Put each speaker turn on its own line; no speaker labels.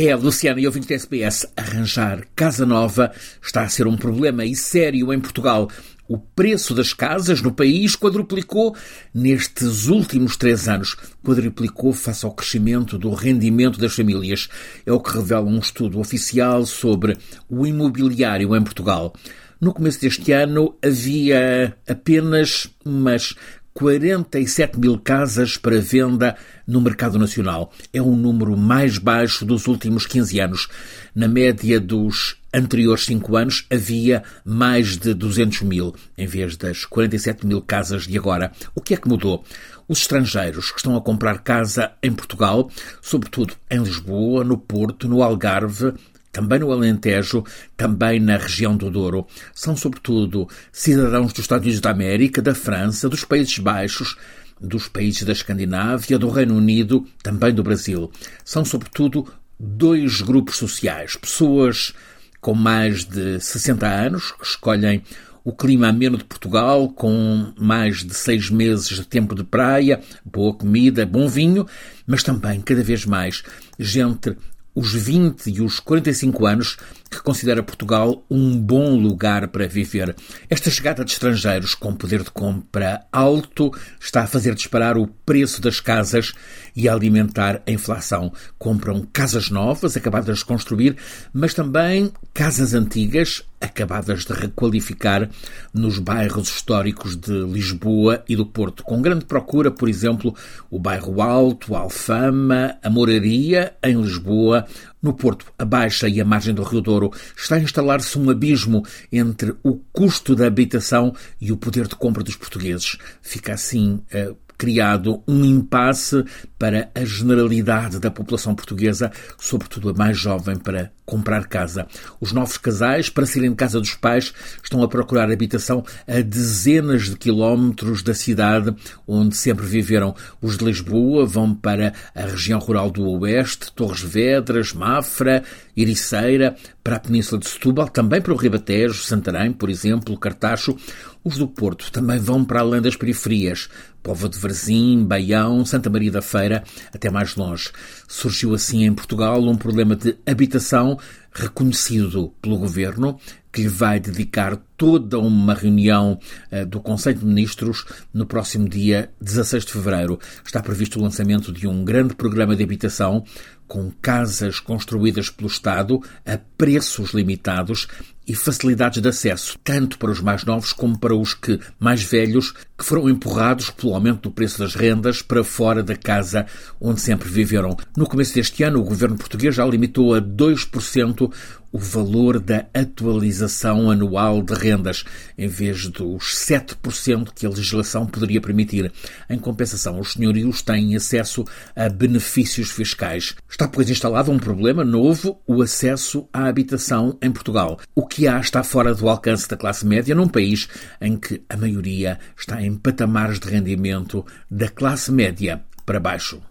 É, Luciana e ouvintes da SPS, arranjar casa nova está a ser um problema e sério em Portugal. O preço das casas no país quadruplicou nestes últimos três anos. Quadruplicou face ao crescimento do rendimento das famílias. É o que revela um estudo oficial sobre o imobiliário em Portugal. No começo deste ano havia apenas umas 47 mil casas para venda no mercado nacional. É o número mais baixo dos últimos 15 anos. Na média dos anteriores 5 anos havia mais de 200 mil, em vez das 47 mil casas de agora. O que é que mudou? Os estrangeiros que estão a comprar casa em Portugal, sobretudo em Lisboa, no Porto, no Algarve, também no Alentejo, também na região do Douro. São, sobretudo, cidadãos dos Estados Unidos da América, da França, dos Países Baixos, dos países da Escandinávia, do Reino Unido, também do Brasil. São, sobretudo, dois grupos sociais. Pessoas com mais de 60 anos, que escolhem o clima ameno de Portugal, com mais de seis meses de tempo de praia, boa comida, bom vinho, mas também, cada vez mais, gente os 20 e os 45 anos que considera Portugal um bom lugar para viver. Esta chegada de estrangeiros com poder de compra alto está a fazer disparar o preço das casas e a alimentar a inflação. Compram casas novas, acabadas de construir, mas também casas antigas, acabadas de requalificar nos bairros históricos de Lisboa e do Porto, com grande procura, por exemplo, o bairro Alto, a Alfama, a Moraria, em Lisboa, no Porto, a Baixa e a margem do Rio Douro, está a instalar-se um abismo entre o custo da habitação e o poder de compra dos portugueses. Fica assim uh, criado um impasse para a generalidade da população portuguesa, sobretudo a mais jovem, para comprar casa. Os novos casais, para saírem de casa dos pais, estão a procurar habitação a dezenas de quilómetros da cidade onde sempre viveram. Os de Lisboa vão para a região rural do Oeste, Torres Vedras, Mafra, Ericeira, para a Península de Setúbal, também para o Ribatejo, Santarém, por exemplo, Cartacho. Os do Porto também vão para além das periferias, Povo de Varzim, Baião, Santa Maria da Feira, até mais longe. Surgiu assim em Portugal um problema de habitação reconhecido pelo governo, que lhe vai dedicar toda uma reunião uh, do Conselho de Ministros no próximo dia 16 de fevereiro. Está previsto o lançamento de um grande programa de habitação com casas construídas pelo Estado a preços limitados e facilidades de acesso, tanto para os mais novos como para os que mais velhos, que foram empurrados pelo aumento do preço das rendas para fora da casa onde sempre viveram. No começo deste ano, o governo português já limitou a 2% o valor da atualização anual de rendas, em vez dos 7% que a legislação poderia permitir. Em compensação, os senhorios têm acesso a benefícios fiscais. Está, pois, instalado um problema novo, o acesso à habitação em Portugal. O que há está fora do alcance da classe média num país em que a maioria está em patamares de rendimento da classe média para baixo.